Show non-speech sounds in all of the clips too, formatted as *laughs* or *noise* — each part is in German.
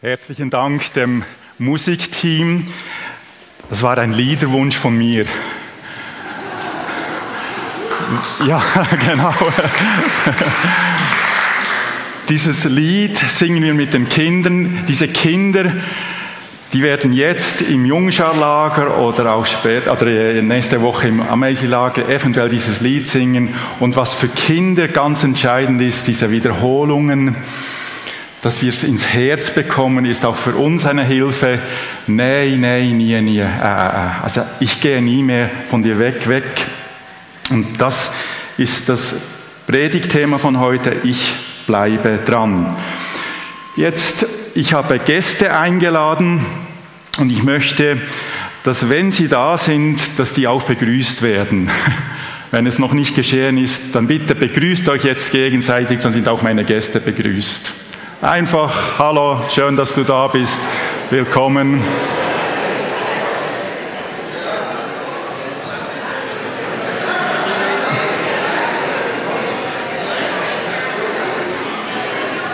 Herzlichen Dank dem Musikteam. Das war ein Liederwunsch von mir. Ja, *laughs* genau. Dieses Lied singen wir mit den Kindern. Diese Kinder, die werden jetzt im Jungscharlager oder auch später, oder nächste Woche im Amazing-Lager eventuell dieses Lied singen. Und was für Kinder ganz entscheidend ist, diese Wiederholungen, dass wir es ins Herz bekommen, ist auch für uns eine Hilfe. Nein, nein, nie, nie. Äh, äh, äh, also ich gehe nie mehr von dir weg, weg. Und das ist das Predigtthema von heute. Ich bleibe dran. Jetzt, ich habe Gäste eingeladen und ich möchte, dass wenn sie da sind, dass die auch begrüßt werden. *laughs* Wenn es noch nicht geschehen ist, dann bitte begrüßt euch jetzt gegenseitig, dann sind auch meine Gäste begrüßt. Einfach, hallo, schön, dass du da bist. Willkommen.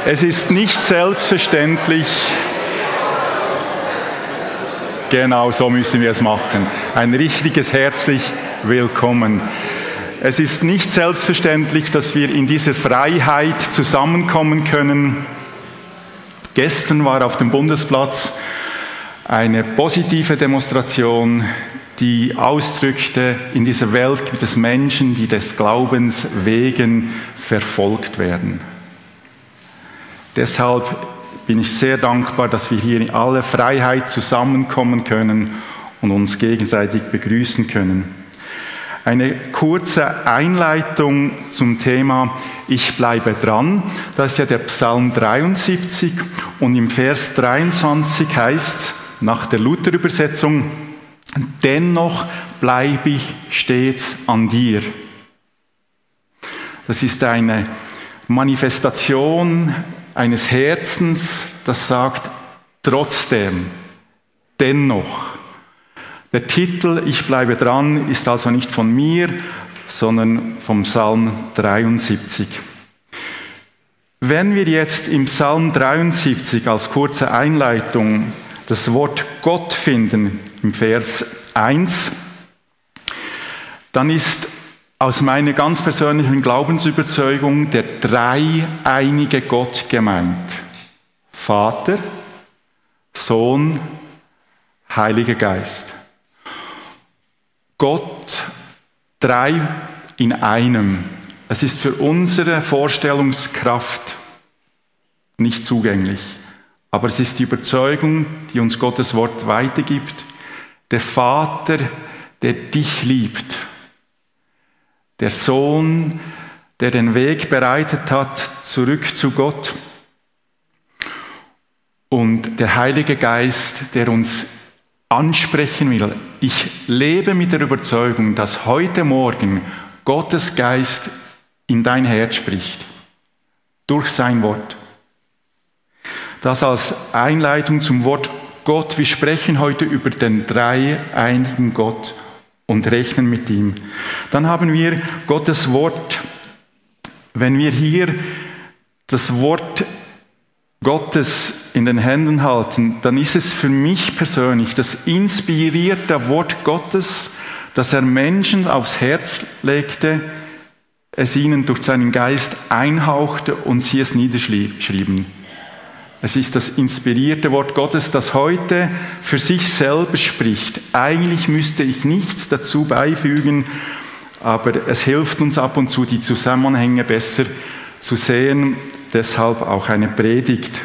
Es ist nicht selbstverständlich, genau so müssen wir es machen. Ein richtiges herzlich Willkommen. Es ist nicht selbstverständlich, dass wir in dieser Freiheit zusammenkommen können Gestern war auf dem Bundesplatz eine positive Demonstration, die ausdrückte, in dieser Welt gibt es Menschen, die des Glaubens wegen verfolgt werden. Deshalb bin ich sehr dankbar, dass wir hier in aller Freiheit zusammenkommen können und uns gegenseitig begrüßen können. Eine kurze Einleitung zum Thema Ich bleibe dran. Das ist ja der Psalm 73 und im Vers 23 heißt nach der Luther-Übersetzung, dennoch bleibe ich stets an dir. Das ist eine Manifestation eines Herzens, das sagt, trotzdem, dennoch. Der Titel Ich bleibe dran ist also nicht von mir, sondern vom Psalm 73. Wenn wir jetzt im Psalm 73 als kurze Einleitung das Wort Gott finden, im Vers 1, dann ist aus meiner ganz persönlichen Glaubensüberzeugung der dreieinige Gott gemeint. Vater, Sohn, Heiliger Geist. Gott drei in einem. Es ist für unsere Vorstellungskraft nicht zugänglich. Aber es ist die Überzeugung, die uns Gottes Wort weitergibt. Der Vater, der dich liebt. Der Sohn, der den Weg bereitet hat, zurück zu Gott. Und der Heilige Geist, der uns ansprechen will. Ich lebe mit der Überzeugung, dass heute Morgen Gottes Geist in dein Herz spricht. Durch sein Wort. Das als Einleitung zum Wort Gott. Wir sprechen heute über den dreieinigen Gott und rechnen mit ihm. Dann haben wir Gottes Wort. Wenn wir hier das Wort Gottes in den Händen halten, dann ist es für mich persönlich das inspirierte Wort Gottes, das er Menschen aufs Herz legte, es ihnen durch seinen Geist einhauchte und sie es niederschrieben. Es ist das inspirierte Wort Gottes, das heute für sich selber spricht. Eigentlich müsste ich nichts dazu beifügen, aber es hilft uns ab und zu, die Zusammenhänge besser zu sehen. Deshalb auch eine Predigt.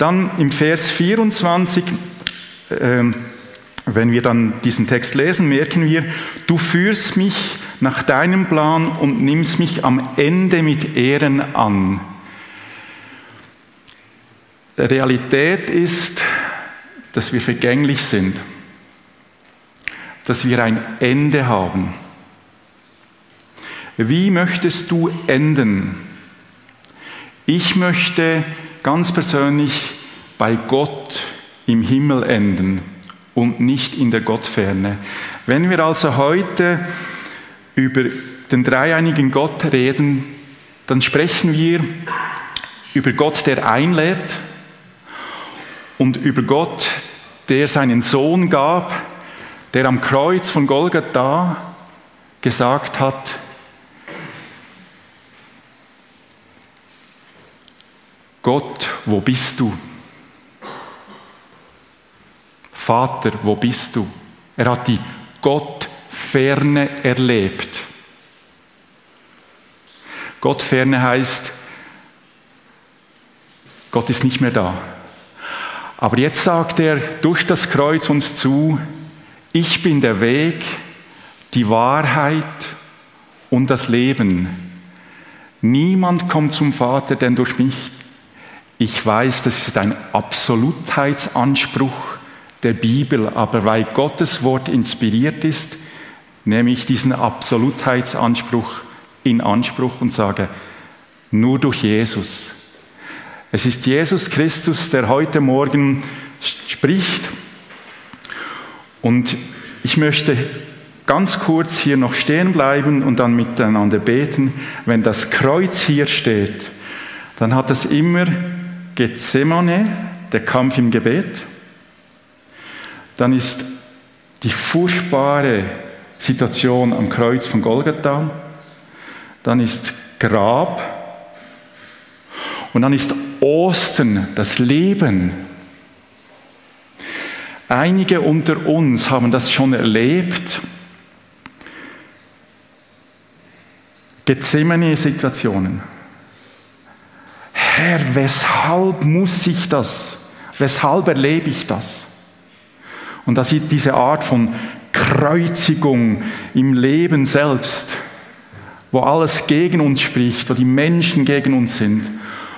Dann im Vers 24, äh, wenn wir dann diesen Text lesen, merken wir, du führst mich nach deinem Plan und nimmst mich am Ende mit Ehren an. Realität ist, dass wir vergänglich sind, dass wir ein Ende haben. Wie möchtest du enden? Ich möchte ganz persönlich bei Gott im Himmel enden und nicht in der Gottferne. Wenn wir also heute über den dreieinigen Gott reden, dann sprechen wir über Gott, der einlädt und über Gott, der seinen Sohn gab, der am Kreuz von Golgatha gesagt hat, Gott, wo bist du? Vater, wo bist du? Er hat die Gottferne erlebt. Gottferne heißt, Gott ist nicht mehr da. Aber jetzt sagt er durch das Kreuz uns zu, ich bin der Weg, die Wahrheit und das Leben. Niemand kommt zum Vater, denn durch mich. Ich weiß, das ist ein Absolutheitsanspruch der Bibel, aber weil Gottes Wort inspiriert ist, nehme ich diesen Absolutheitsanspruch in Anspruch und sage, nur durch Jesus. Es ist Jesus Christus, der heute Morgen spricht. Und ich möchte ganz kurz hier noch stehen bleiben und dann miteinander beten. Wenn das Kreuz hier steht, dann hat es immer Gethsemane, der Kampf im Gebet. Dann ist die furchtbare Situation am Kreuz von Golgatha. Dann ist Grab. Und dann ist Ostern, das Leben. Einige unter uns haben das schon erlebt. Gethsemane-Situationen. Herr, weshalb muss ich das? Weshalb erlebe ich das? Und da sieht diese Art von Kreuzigung im Leben selbst, wo alles gegen uns spricht, wo die Menschen gegen uns sind.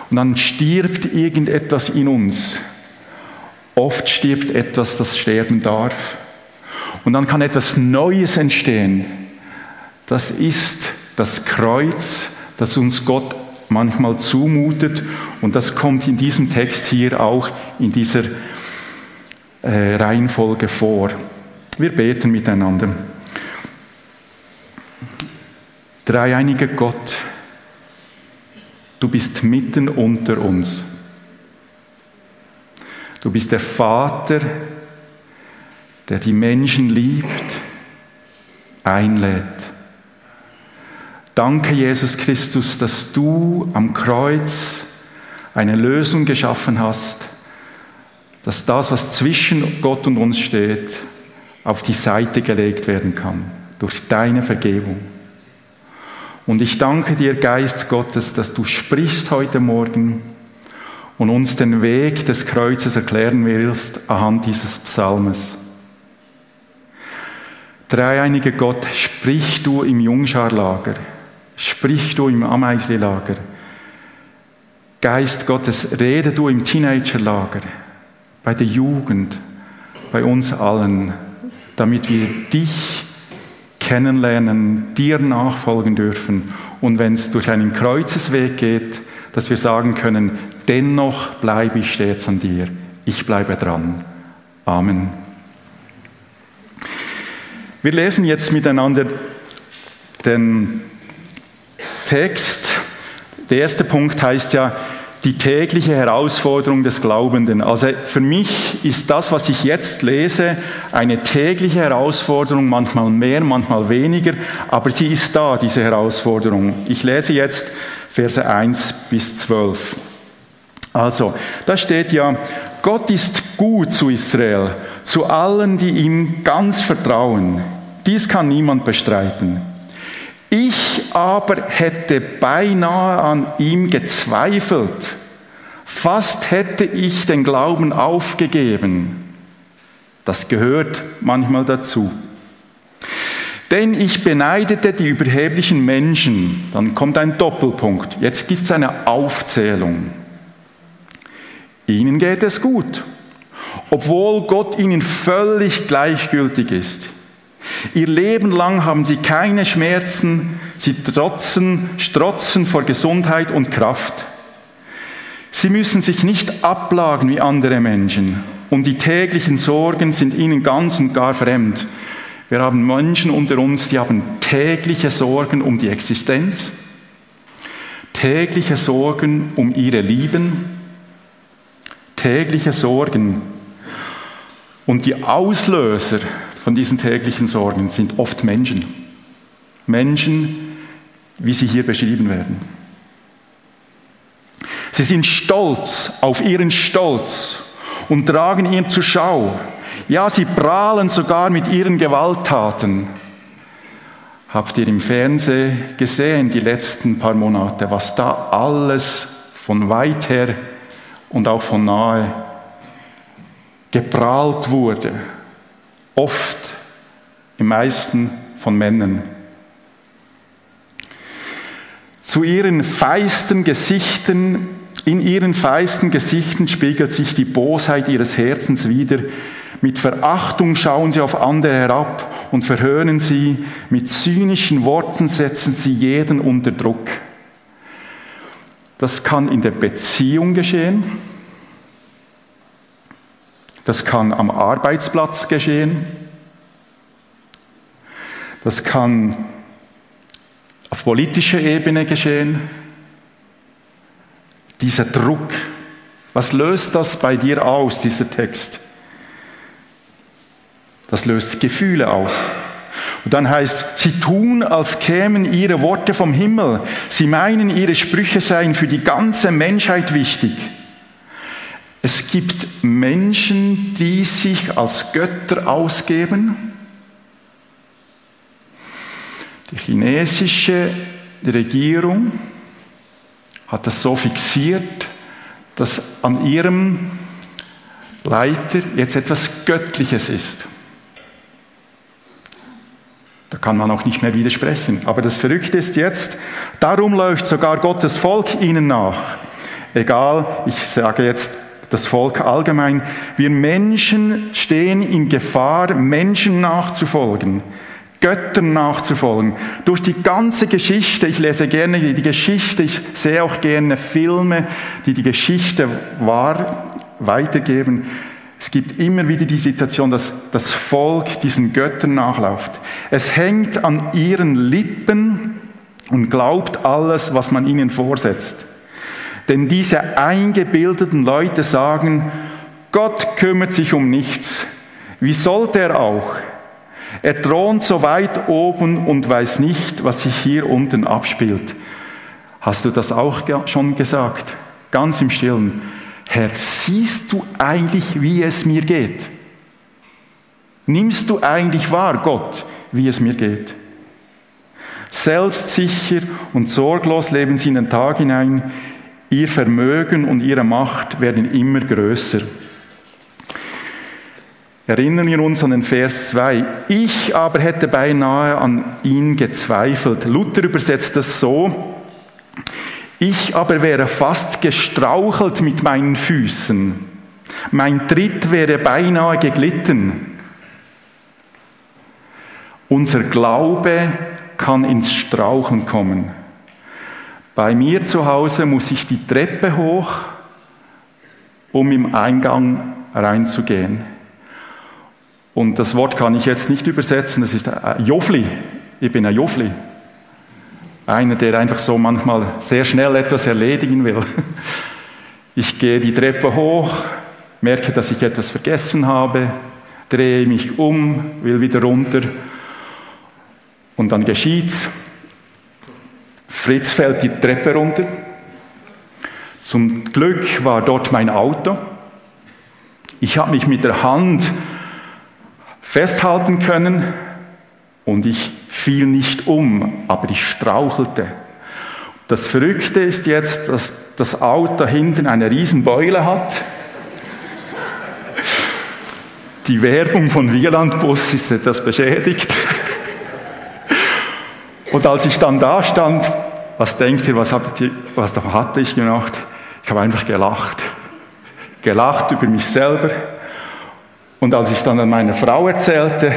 Und dann stirbt irgendetwas in uns. Oft stirbt etwas, das sterben darf. Und dann kann etwas Neues entstehen. Das ist das Kreuz, das uns Gott manchmal zumutet. Und das kommt in diesem Text hier auch in dieser äh, Reihenfolge vor. Wir beten miteinander. Dreieiniger Gott, du bist mitten unter uns. Du bist der Vater, der die Menschen liebt, einlädt. Danke, Jesus Christus, dass du am Kreuz eine Lösung geschaffen hast, dass das, was zwischen Gott und uns steht, auf die Seite gelegt werden kann durch deine Vergebung. Und ich danke dir, Geist Gottes, dass du sprichst heute Morgen und uns den Weg des Kreuzes erklären willst anhand dieses Psalmes. Dreieiniger Gott, sprich du im Jungscharlager. Sprich du im Ameisli-Lager. Geist Gottes, rede du im Teenagerlager, bei der Jugend, bei uns allen, damit wir dich kennenlernen, dir nachfolgen dürfen und wenn es durch einen Kreuzesweg geht, dass wir sagen können, dennoch bleibe ich stets an dir, ich bleibe dran. Amen. Wir lesen jetzt miteinander den Text. Der erste Punkt heißt ja, die tägliche Herausforderung des Glaubenden. Also für mich ist das, was ich jetzt lese, eine tägliche Herausforderung, manchmal mehr, manchmal weniger, aber sie ist da, diese Herausforderung. Ich lese jetzt Verse 1 bis 12. Also, da steht ja, Gott ist gut zu Israel, zu allen, die ihm ganz vertrauen. Dies kann niemand bestreiten. Aber hätte beinahe an ihm gezweifelt. Fast hätte ich den Glauben aufgegeben. Das gehört manchmal dazu. Denn ich beneidete die überheblichen Menschen. Dann kommt ein Doppelpunkt. Jetzt gibt es eine Aufzählung. Ihnen geht es gut, obwohl Gott ihnen völlig gleichgültig ist. Ihr Leben lang haben sie keine Schmerzen, sie trotzen, strotzen vor Gesundheit und Kraft. Sie müssen sich nicht ablagen wie andere Menschen und die täglichen Sorgen sind ihnen ganz und gar fremd. Wir haben Menschen unter uns, die haben tägliche Sorgen um die Existenz, tägliche Sorgen um ihre Lieben, tägliche Sorgen. Und die Auslöser von diesen täglichen Sorgen sind oft Menschen. Menschen, wie sie hier beschrieben werden. Sie sind stolz auf ihren Stolz und tragen ihn zur Schau. Ja, sie prahlen sogar mit ihren Gewalttaten. Habt ihr im Fernsehen gesehen, die letzten paar Monate, was da alles von weit her und auch von nahe geprahlt wurde? Oft, im meisten von Männern. Zu ihren feisten Gesichten, in ihren feisten Gesichten spiegelt sich die Bosheit ihres Herzens wider. Mit Verachtung schauen sie auf andere herab und verhöhnen sie. Mit zynischen Worten setzen sie jeden unter Druck. Das kann in der Beziehung geschehen. Das kann am Arbeitsplatz geschehen. Das kann auf politischer Ebene geschehen. Dieser Druck, was löst das bei dir aus, dieser Text? Das löst Gefühle aus. Und dann heißt, sie tun, als kämen ihre Worte vom Himmel. Sie meinen, ihre Sprüche seien für die ganze Menschheit wichtig. Es gibt Menschen, die sich als Götter ausgeben die chinesische Regierung hat das so fixiert, dass an ihrem Leiter jetzt etwas Göttliches ist. Da kann man auch nicht mehr widersprechen. Aber das Verrückte ist jetzt, darum läuft sogar Gottes Volk ihnen nach. Egal, ich sage jetzt das Volk allgemein, wir Menschen stehen in Gefahr, Menschen nachzufolgen. Göttern nachzufolgen. Durch die ganze Geschichte, ich lese gerne die Geschichte, ich sehe auch gerne Filme, die die Geschichte wahr weitergeben. Es gibt immer wieder die Situation, dass das Volk diesen Göttern nachläuft. Es hängt an ihren Lippen und glaubt alles, was man ihnen vorsetzt. Denn diese eingebildeten Leute sagen, Gott kümmert sich um nichts. Wie sollte er auch? Er thront so weit oben und weiß nicht, was sich hier unten abspielt. Hast du das auch schon gesagt? Ganz im Stillen. Herr, siehst du eigentlich, wie es mir geht? Nimmst du eigentlich wahr, Gott, wie es mir geht? Selbstsicher und sorglos leben sie in den Tag hinein. Ihr Vermögen und ihre Macht werden immer größer. Erinnern wir uns an den Vers 2. Ich aber hätte beinahe an ihn gezweifelt. Luther übersetzt das so. Ich aber wäre fast gestrauchelt mit meinen Füßen. Mein Tritt wäre beinahe geglitten. Unser Glaube kann ins Strauchen kommen. Bei mir zu Hause muss ich die Treppe hoch, um im Eingang reinzugehen. Und das Wort kann ich jetzt nicht übersetzen, das ist Jofli. Ich bin ein Jofli. Einer, der einfach so manchmal sehr schnell etwas erledigen will. *laughs* Ich gehe die Treppe hoch, merke, dass ich etwas vergessen habe, drehe mich um, will wieder runter und dann geschieht's. Fritz fällt die Treppe runter. Zum Glück war dort mein Auto. Ich habe mich mit der Hand festhalten können und ich fiel nicht um, aber ich strauchelte. Das Verrückte ist jetzt, dass das Auto hinten eine Riesenbeule hat. Die Werbung von Wielandbus ist etwas beschädigt. Und als ich dann da stand, was denkt ihr, was, ihr, was hatte ich gemacht? Ich habe einfach gelacht. Gelacht über mich selber, und als ich dann an meine Frau erzählte,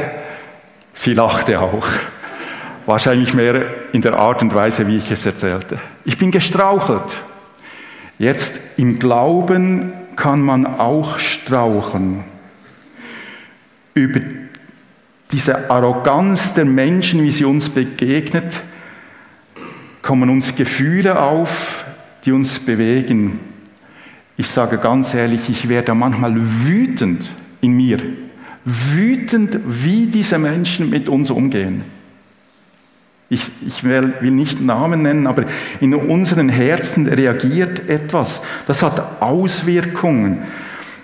sie lachte auch. Wahrscheinlich mehr in der Art und Weise, wie ich es erzählte. Ich bin gestrauchelt. Jetzt im Glauben kann man auch strauchen. Über diese Arroganz der Menschen, wie sie uns begegnet, kommen uns Gefühle auf, die uns bewegen. Ich sage ganz ehrlich, ich werde manchmal wütend in mir, wütend, wie diese Menschen mit uns umgehen. Ich, ich will, will nicht Namen nennen, aber in unseren Herzen reagiert etwas. Das hat Auswirkungen.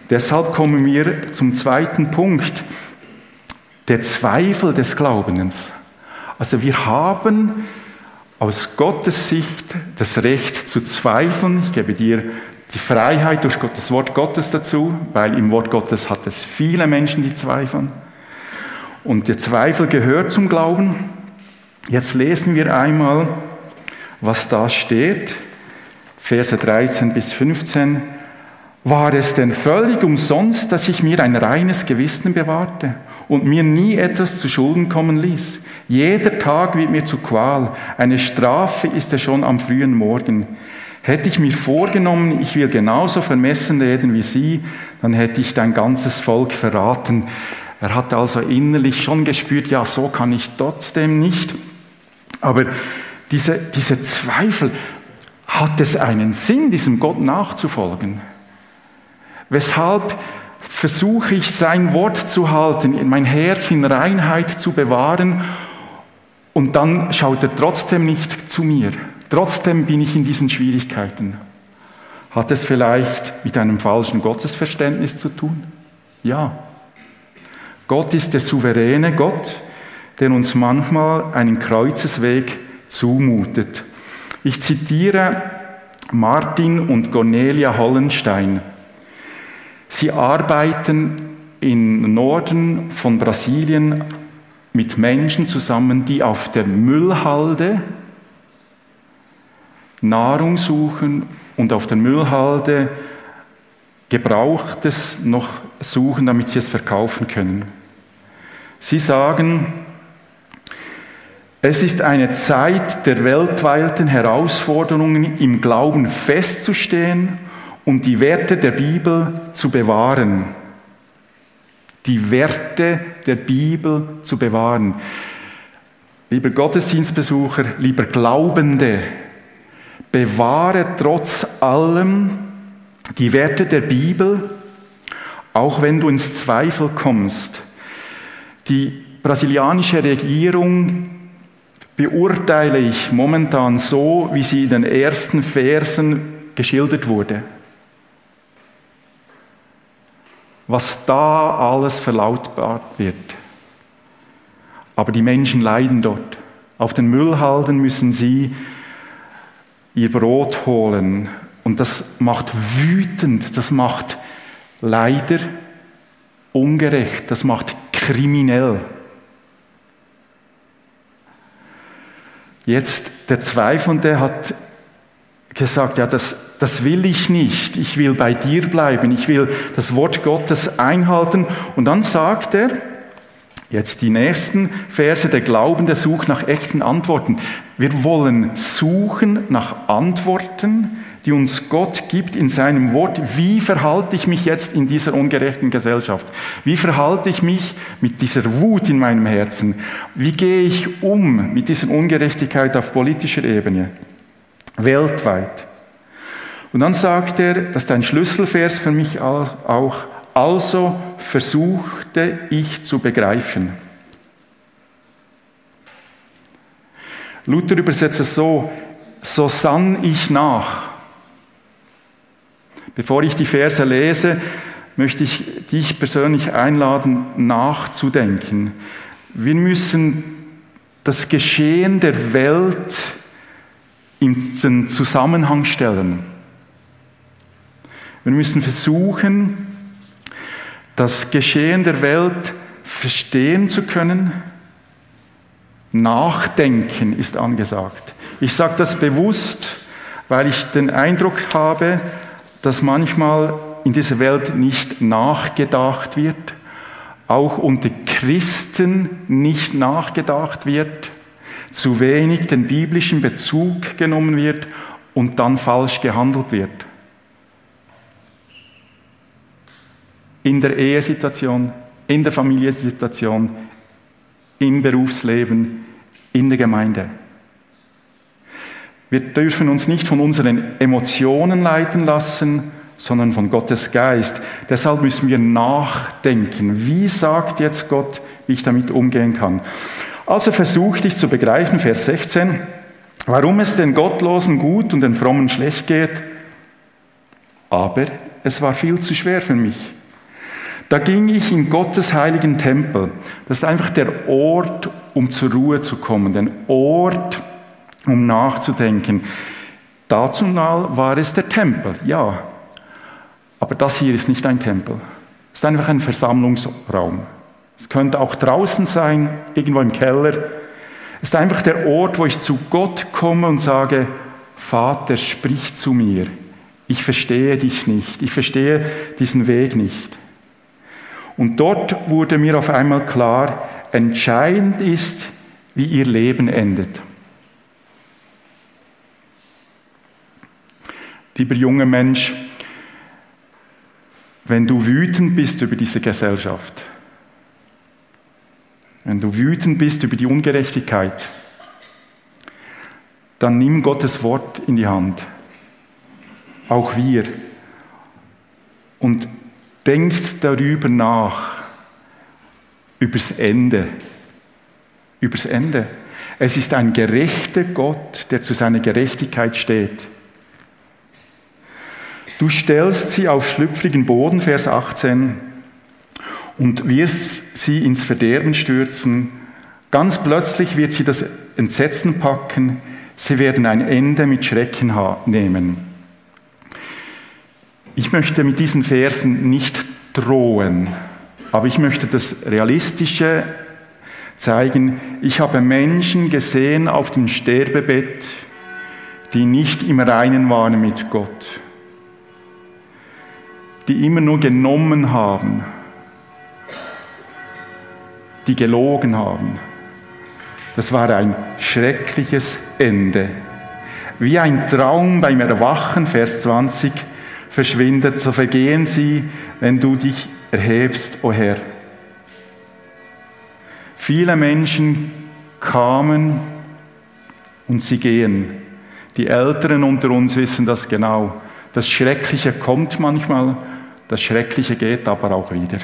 Deshalb kommen wir zum zweiten Punkt, der Zweifel des Glaubens. Also wir haben aus Gottes Sicht das Recht zu zweifeln. Ich gebe dir die Freiheit durch das Wort Gottes dazu, weil im Wort Gottes hat es viele Menschen, die zweifeln. Und der Zweifel gehört zum Glauben. Jetzt lesen wir einmal, was da steht. Verse 13 bis 15. War es denn völlig umsonst, dass ich mir ein reines Gewissen bewahrte und mir nie etwas zu Schulden kommen ließ? Jeder Tag wird mir zu Qual. Eine Strafe ist es schon am frühen Morgen. Hätte ich mir vorgenommen, ich will genauso vermessen reden wie Sie, dann hätte ich dein ganzes Volk verraten. Er hat also innerlich schon gespürt, ja, so kann ich trotzdem nicht. Aber diese, diese Zweifel, hat es einen Sinn, diesem Gott nachzufolgen? Weshalb versuche ich sein Wort zu halten, mein Herz in Reinheit zu bewahren und dann schaut er trotzdem nicht zu mir. Trotzdem bin ich in diesen Schwierigkeiten. Hat es vielleicht mit einem falschen Gottesverständnis zu tun? Ja. Gott ist der souveräne Gott, der uns manchmal einen Kreuzesweg zumutet. Ich zitiere Martin und Cornelia Hollenstein. Sie arbeiten im Norden von Brasilien mit Menschen zusammen, die auf der Müllhalde Nahrung suchen und auf der Müllhalde Gebrauchtes noch suchen, damit sie es verkaufen können. Sie sagen, es ist eine Zeit der weltweiten Herausforderungen, im Glauben festzustehen und die Werte der Bibel zu bewahren. Die Werte der Bibel zu bewahren. Lieber Gottesdienstbesucher, lieber Glaubende, bewahre trotz allem die Werte der Bibel, auch wenn du ins Zweifel kommst. Die brasilianische Regierung beurteile ich momentan so, wie sie in den ersten Versen geschildert wurde. Was da alles verlautbart wird. Aber die Menschen leiden dort. Auf den Müllhalden müssen sie ihr Brot holen. Und das macht wütend, das macht leider ungerecht, das macht kriminell. Jetzt der Zweifelnde hat gesagt, ja, das, das will ich nicht. Ich will bei dir bleiben. Ich will das Wort Gottes einhalten. Und dann sagt er, jetzt die nächsten Verse, der Glaubende sucht nach echten Antworten. Wir wollen suchen nach Antworten, die uns Gott gibt in seinem Wort. Wie verhalte ich mich jetzt in dieser ungerechten Gesellschaft? Wie verhalte ich mich mit dieser Wut in meinem Herzen? Wie gehe ich um mit dieser Ungerechtigkeit auf politischer Ebene? Weltweit. Und dann sagt er, das ist ein Schlüsselvers für mich auch, also versuchte ich zu begreifen. Luther übersetzt es so, so sann ich nach. Bevor ich die Verse lese, möchte ich dich persönlich einladen, nachzudenken. Wir müssen das Geschehen der Welt in den Zusammenhang stellen. Wir müssen versuchen, das Geschehen der Welt verstehen zu können. Nachdenken ist angesagt. Ich sage das bewusst, weil ich den Eindruck habe, dass manchmal in dieser Welt nicht nachgedacht wird, auch unter Christen nicht nachgedacht wird, zu wenig den biblischen Bezug genommen wird und dann falsch gehandelt wird. In der Ehesituation, in der Familiensituation, im Berufsleben, in der Gemeinde. Wir dürfen uns nicht von unseren Emotionen leiten lassen, sondern von Gottes Geist. Deshalb müssen wir nachdenken. Wie sagt jetzt Gott, wie ich damit umgehen kann? Also versuchte ich zu begreifen, Vers 16, warum es den Gottlosen gut und den Frommen schlecht geht. Aber es war viel zu schwer für mich. Da ging ich in Gottes heiligen Tempel. Das ist einfach der Ort, um zur Ruhe zu kommen, der Ort, um nachzudenken. Dazu mal war es der Tempel, ja. Aber das hier ist nicht ein Tempel. Es ist einfach ein Versammlungsraum. Es könnte auch draußen sein, irgendwo im Keller. Es ist einfach der Ort, wo ich zu Gott komme und sage, Vater, sprich zu mir. Ich verstehe dich nicht. Ich verstehe diesen Weg nicht. Und dort wurde mir auf einmal klar, entscheidend ist, wie ihr Leben endet. Lieber junger Mensch, wenn du wütend bist über diese Gesellschaft, wenn du wütend bist über die Ungerechtigkeit, dann nimm Gottes Wort in die Hand. Auch wir. Und denkt darüber nach, übers Ende. Übers Ende. Es ist ein gerechter Gott, der zu seiner Gerechtigkeit steht. Du stellst sie auf schlüpfrigen Boden, Vers 18, und wirst sie ins Verderben stürzen. Ganz plötzlich wird sie das Entsetzen packen. Sie werden ein Ende mit Schrecken nehmen. Ich möchte mit diesen Versen nicht drohen, aber ich möchte das Realistische zeigen. Ich habe Menschen gesehen auf dem Sterbebett, die nicht im Reinen waren mit Gott die immer nur genommen haben, die gelogen haben. Das war ein schreckliches Ende. Wie ein Traum beim Erwachen, Vers 20, verschwindet, so vergehen sie, wenn du dich erhebst, o oh Herr. Viele Menschen kamen und sie gehen. Die Älteren unter uns wissen das genau. Das Schreckliche kommt manchmal das Schreckliche geht aber auch wieder.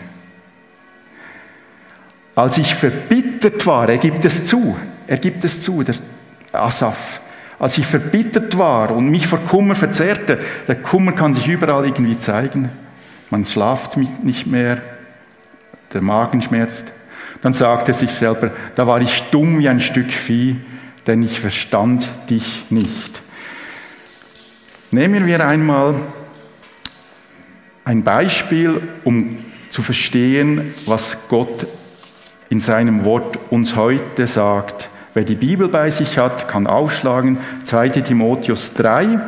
Als ich verbittert war, er gibt es zu, er gibt es zu, der Asaf, als ich verbittert war und mich vor Kummer verzehrte, der Kummer kann sich überall irgendwie zeigen, man schlaft nicht mehr, der Magen schmerzt, dann sagt er sich selber, da war ich dumm wie ein Stück Vieh, denn ich verstand dich nicht. Nehmen wir einmal ein Beispiel, um zu verstehen, was Gott in seinem Wort uns heute sagt. Wer die Bibel bei sich hat, kann aufschlagen. 2 Timotheus 3,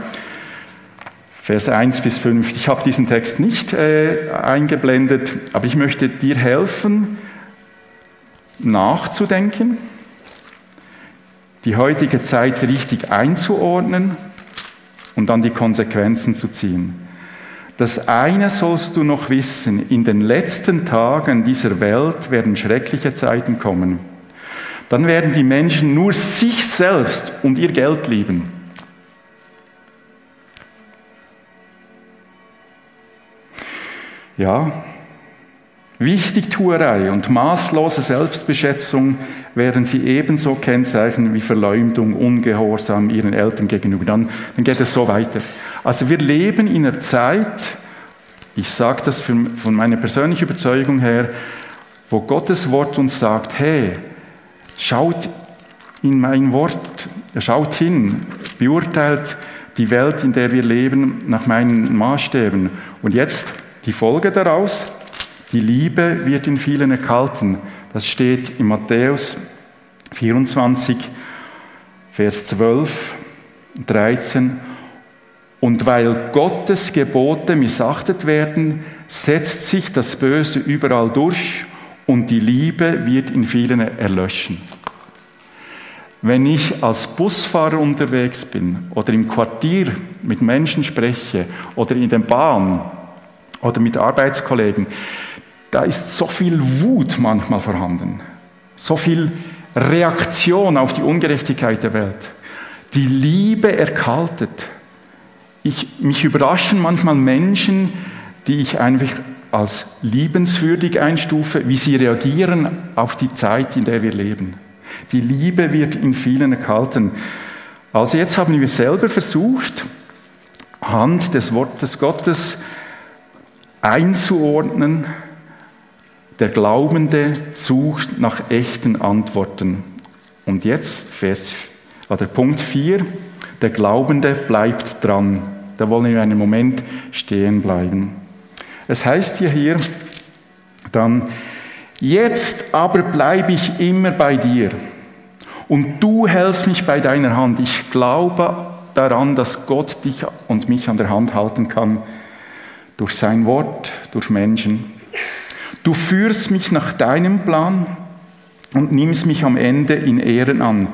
Vers 1 bis 5. Ich habe diesen Text nicht äh, eingeblendet, aber ich möchte dir helfen, nachzudenken, die heutige Zeit richtig einzuordnen und dann die Konsequenzen zu ziehen. Das eine sollst du noch wissen, in den letzten Tagen dieser Welt werden schreckliche Zeiten kommen. Dann werden die Menschen nur sich selbst und ihr Geld lieben. Ja, Wichtigtuerei und maßlose Selbstbeschätzung werden sie ebenso kennzeichnen wie Verleumdung, Ungehorsam ihren Eltern gegenüber. Dann, dann geht es so weiter. Also wir leben in einer Zeit, ich sage das von meiner persönlichen Überzeugung her, wo Gottes Wort uns sagt, hey, schaut in mein Wort, schaut hin, beurteilt die Welt, in der wir leben, nach meinen Maßstäben. Und jetzt die Folge daraus, die Liebe wird in vielen erkalten. Das steht in Matthäus 24, Vers 12, 13. Und weil Gottes Gebote missachtet werden, setzt sich das Böse überall durch und die Liebe wird in vielen erlöschen. Wenn ich als Busfahrer unterwegs bin oder im Quartier mit Menschen spreche oder in der Bahn oder mit Arbeitskollegen, da ist so viel Wut manchmal vorhanden, so viel Reaktion auf die Ungerechtigkeit der Welt. Die Liebe erkaltet. ich, mich überraschen manchmal Menschen, die ich einfach als liebenswürdig einstufe, wie sie reagieren auf die Zeit, in der wir leben. Die Liebe wird in vielen erkalten. Also jetzt haben wir selber versucht, Hand des Wortes Gottes einzuordnen. Der Glaubende sucht nach echten Antworten. Und jetzt Vers, oder Punkt 4, der Glaubende bleibt dran. Da wollen wir einen Moment stehen bleiben. Es heißt hier, hier dann, jetzt aber bleibe ich immer bei dir und du hältst mich bei deiner Hand. Ich glaube daran, dass Gott dich und mich an der Hand halten kann, durch sein Wort, durch Menschen. Du führst mich nach deinem Plan und nimmst mich am Ende in Ehren an.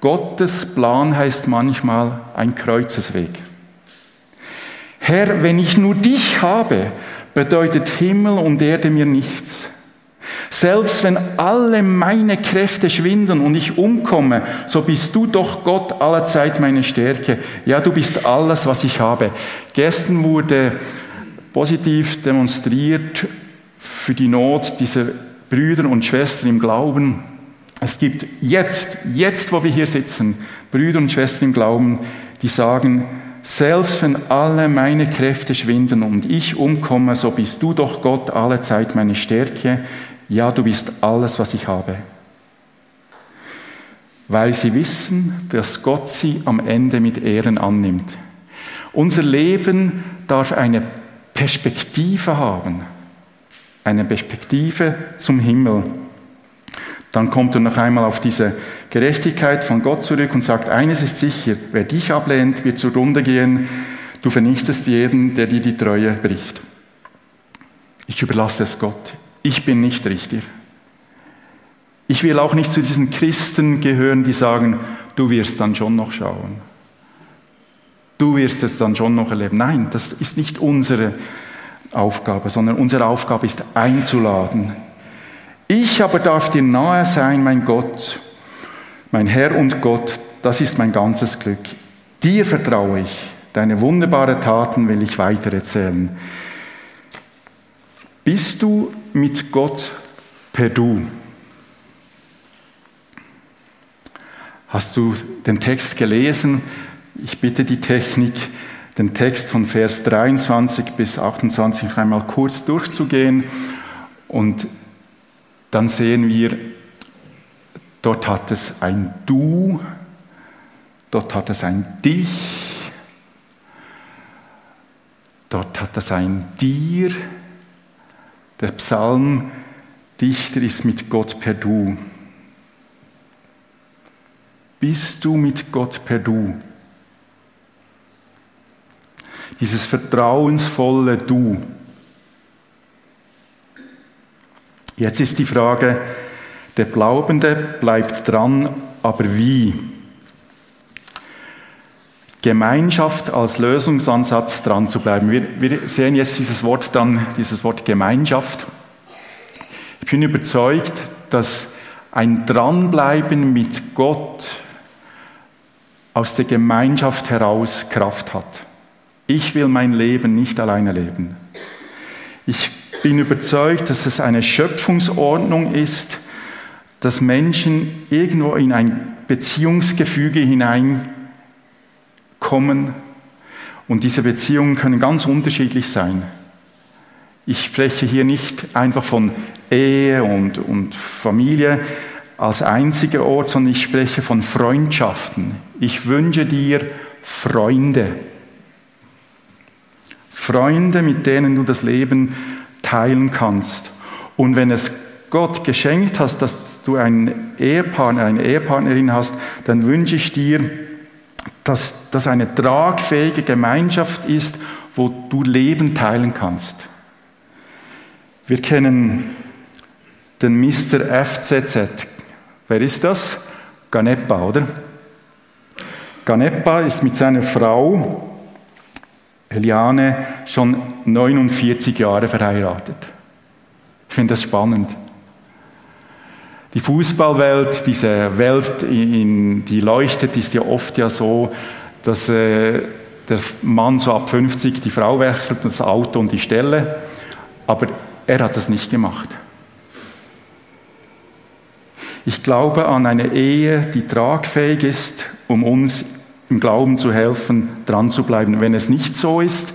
Gottes Plan heißt manchmal ein Kreuzesweg. Herr, wenn ich nur dich habe, bedeutet Himmel und Erde mir nichts. Selbst wenn alle meine Kräfte schwinden und ich umkomme, so bist du doch Gott allerzeit meine Stärke. Ja, du bist alles, was ich habe. Gestern wurde positiv demonstriert für die Not dieser Brüder und Schwestern im Glauben. Es gibt jetzt, jetzt, wo wir hier sitzen, Brüder und Schwestern im Glauben, die sagen, selbst wenn alle meine Kräfte schwinden und ich umkomme, so bist du doch Gott alle Zeit meine Stärke. Ja, du bist alles, was ich habe. Weil sie wissen, dass Gott sie am Ende mit Ehren annimmt. Unser Leben darf eine Perspektive haben. Eine Perspektive zum Himmel. Dann kommt er noch einmal auf diese Gerechtigkeit von Gott zurück und sagt, eines ist sicher, wer dich ablehnt, wird zugrunde gehen, du vernichtest jeden, der dir die Treue bricht. Ich überlasse es Gott. Ich bin nicht richtig. Ich will auch nicht zu diesen Christen gehören, die sagen, du wirst dann schon noch schauen. Du wirst es dann schon noch erleben. Nein, das ist nicht unsere Aufgabe, sondern unsere Aufgabe ist einzuladen, ich aber darf dir nahe sein, mein Gott, mein Herr und Gott, das ist mein ganzes Glück. Dir vertraue ich, deine wunderbaren Taten will ich weitererzählen. Bist du mit Gott per Du? Hast du den Text gelesen? Ich bitte die Technik, den Text von Vers 23 bis 28 einmal kurz durchzugehen und dann sehen wir, dort hat es ein Du, dort hat es ein Dich, dort hat es ein Dir. Der Psalmdichter ist mit Gott per Du. Bist du mit Gott per Du? Dieses vertrauensvolle Du. Jetzt ist die Frage, der Glaubende bleibt dran, aber wie? Gemeinschaft als Lösungsansatz dran zu bleiben. Wir, wir sehen jetzt dieses Wort dann, dieses Wort Gemeinschaft. Ich bin überzeugt, dass ein Dranbleiben mit Gott aus der Gemeinschaft heraus Kraft hat. Ich will mein Leben nicht alleine leben. Ich bin überzeugt, dass es eine Schöpfungsordnung ist, dass Menschen irgendwo in ein Beziehungsgefüge hineinkommen und diese Beziehungen können ganz unterschiedlich sein. Ich spreche hier nicht einfach von Ehe und, und Familie als einziger Ort, sondern ich spreche von Freundschaften. Ich wünsche dir Freunde. Freunde, mit denen du das Leben teilen kannst. Und wenn es Gott geschenkt hast, dass du einen Ehepartner, eine Ehepartnerin hast, dann wünsche ich dir, dass das eine tragfähige Gemeinschaft ist, wo du Leben teilen kannst. Wir kennen den Mr. FZZ. Wer ist das? Ganepa, oder? Ganepa ist mit seiner Frau Eliane schon 49 Jahre verheiratet. Ich finde das spannend. Die Fußballwelt, diese Welt, in, die leuchtet, ist ja oft ja so, dass äh, der Mann so ab 50, die Frau wechselt das Auto und die Stelle, aber er hat das nicht gemacht. Ich glaube an eine Ehe, die tragfähig ist, um uns im Glauben zu helfen, dran zu bleiben. Wenn es nicht so ist,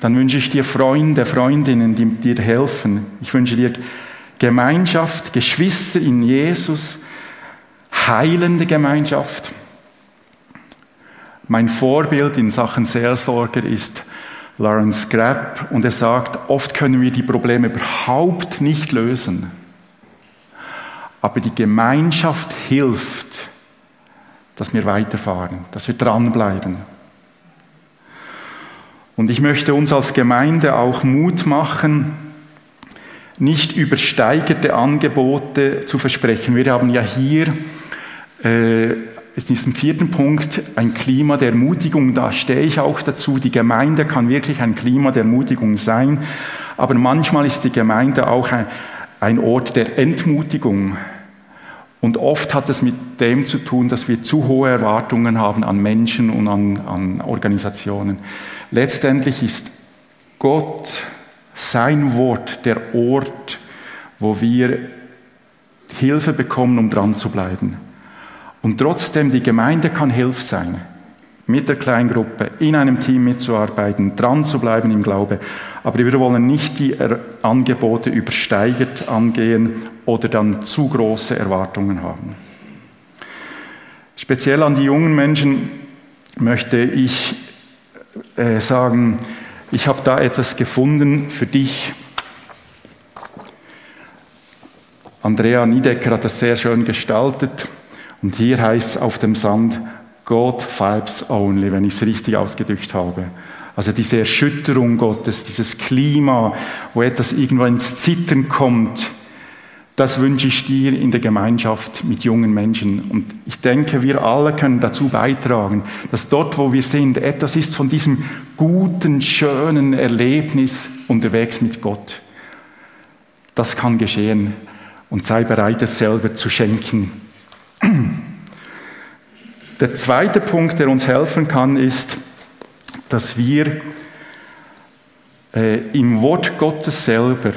dann wünsche ich dir Freunde, Freundinnen, die dir helfen. Ich wünsche dir Gemeinschaft, Geschwister in Jesus, heilende Gemeinschaft. Mein Vorbild in Sachen Seelsorger ist Lawrence Grapp und er sagt, oft können wir die Probleme überhaupt nicht lösen. Aber die Gemeinschaft hilft, dass wir weiterfahren, dass wir dranbleiben. Und ich möchte uns als Gemeinde auch Mut machen, nicht übersteigerte Angebote zu versprechen. Wir haben ja hier äh, in diesem vierten Punkt ein Klima der Ermutigung. Da stehe ich auch dazu. Die Gemeinde kann wirklich ein Klima der Ermutigung sein. Aber manchmal ist die Gemeinde auch ein, ein Ort der Entmutigung. Und oft hat es mit dem zu tun, dass wir zu hohe Erwartungen haben an Menschen und an, an Organisationen. Letztendlich ist Gott, sein Wort, der Ort, wo wir Hilfe bekommen, um dran zu bleiben. Und trotzdem, die Gemeinde kann Hilfe sein mit der Kleingruppe, in einem Team mitzuarbeiten, dran zu bleiben im Glaube. Aber wir wollen nicht die Angebote übersteigert angehen oder dann zu große Erwartungen haben. Speziell an die jungen Menschen möchte ich äh, sagen, ich habe da etwas gefunden für dich. Andrea Niedecker hat das sehr schön gestaltet. Und hier heißt es auf dem Sand, God vibes only, wenn ich es richtig ausgedrückt habe. Also diese Erschütterung Gottes, dieses Klima, wo etwas irgendwo ins Zittern kommt, das wünsche ich dir in der Gemeinschaft mit jungen Menschen. Und ich denke, wir alle können dazu beitragen, dass dort, wo wir sind, etwas ist von diesem guten, schönen Erlebnis unterwegs mit Gott. Das kann geschehen. Und sei bereit, es selber zu schenken. *clears throat* Der zweite Punkt, der uns helfen kann, ist, dass wir äh, im Wort Gottes selber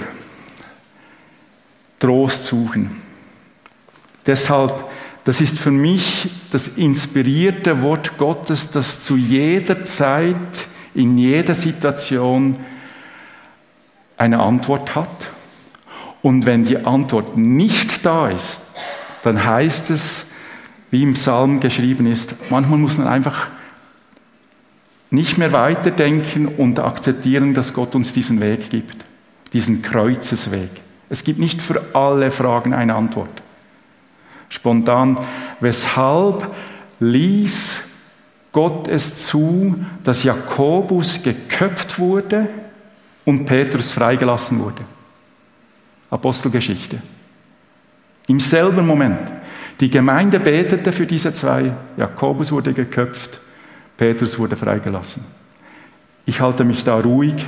Trost suchen. Deshalb, das ist für mich das inspirierte Wort Gottes, das zu jeder Zeit, in jeder Situation eine Antwort hat. Und wenn die Antwort nicht da ist, dann heißt es, wie im Psalm geschrieben ist, manchmal muss man einfach nicht mehr weiterdenken und akzeptieren, dass Gott uns diesen Weg gibt, diesen Kreuzesweg. Es gibt nicht für alle Fragen eine Antwort. Spontan, weshalb ließ Gott es zu, dass Jakobus geköpft wurde und Petrus freigelassen wurde? Apostelgeschichte. Im selben Moment. Die Gemeinde betete für diese zwei. Jakobus wurde geköpft, Petrus wurde freigelassen. Ich halte mich da ruhig,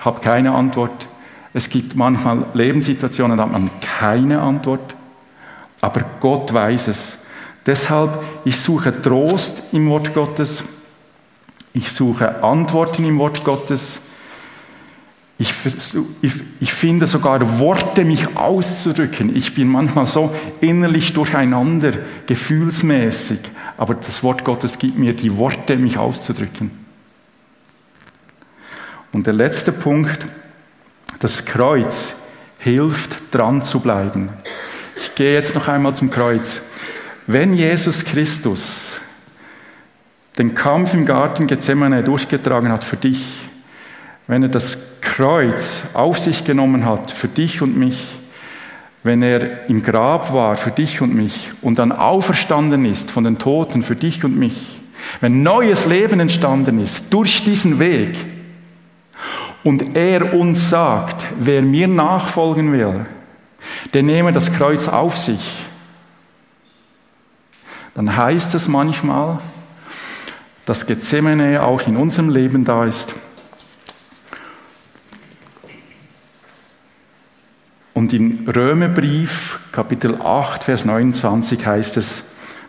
habe keine Antwort. Es gibt manchmal Lebenssituationen, da hat man keine Antwort, aber Gott weiß es. Deshalb, ich suche Trost im Wort Gottes, ich suche Antworten im Wort Gottes, ich, ich, ich, finde sogar Worte, mich auszudrücken. Ich bin manchmal so innerlich durcheinander, gefühlsmäßig. Aber das Wort Gottes gibt mir die Worte, mich auszudrücken. Und der letzte Punkt, das Kreuz hilft, dran zu bleiben. Ich gehe jetzt noch einmal zum Kreuz. Wenn Jesus Christus den Kampf im Garten Gethsemane durchgetragen hat für dich, wenn er das Kreuz auf sich genommen hat für dich und mich, wenn er im Grab war für dich und mich und dann auferstanden ist von den Toten für dich und mich, wenn neues Leben entstanden ist durch diesen Weg und er uns sagt, wer mir nachfolgen will, der nehme das Kreuz auf sich, dann heißt es manchmal, dass Gethsemane auch in unserem Leben da ist Und im Römerbrief, Kapitel 8, Vers 29 heißt es,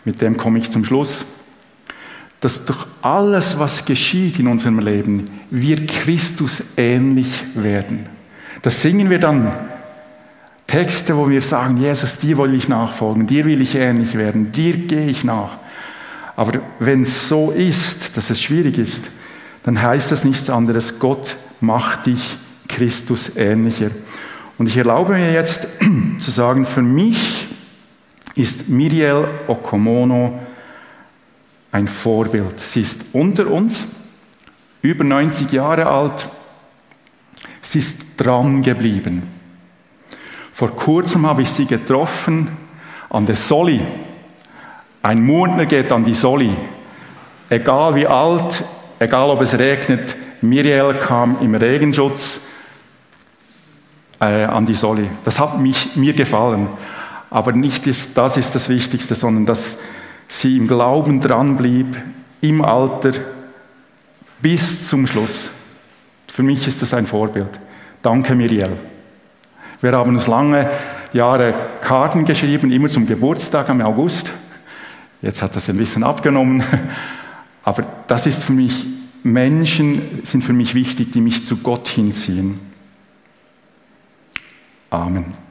mit dem komme ich zum Schluss, dass durch alles, was geschieht in unserem Leben, wir Christus ähnlich werden. Das singen wir dann. Texte, wo wir sagen, Jesus, dir will ich nachfolgen, dir will ich ähnlich werden, dir gehe ich nach. Aber wenn es so ist, dass es schwierig ist, dann heißt das nichts anderes, Gott macht dich Christus ähnlicher. Und ich erlaube mir jetzt *clears throat* zu sagen, für mich ist Miriel Okomono ein Vorbild. Sie ist unter uns, über 90 Jahre alt. Sie ist dran geblieben. Vor kurzem habe ich sie getroffen an der Soli. Ein Murner geht an die Soli. Egal wie alt, egal ob es regnet, Miriel kam im Regenschutz äh, an die Soli. Das hat mich, mir gefallen. Aber nicht das ist das Wichtigste, sondern dass sie im Glauben dran blieb, im Alter, bis zum Schluss. Für mich ist das ein Vorbild. Danke, Miriel. Wir haben uns lange Jahre Karten geschrieben, immer zum Geburtstag im August. Jetzt hat das ein bisschen abgenommen. *laughs* Aber das ist für mich, Menschen sind für mich wichtig, die mich zu Gott hinziehen. Amen.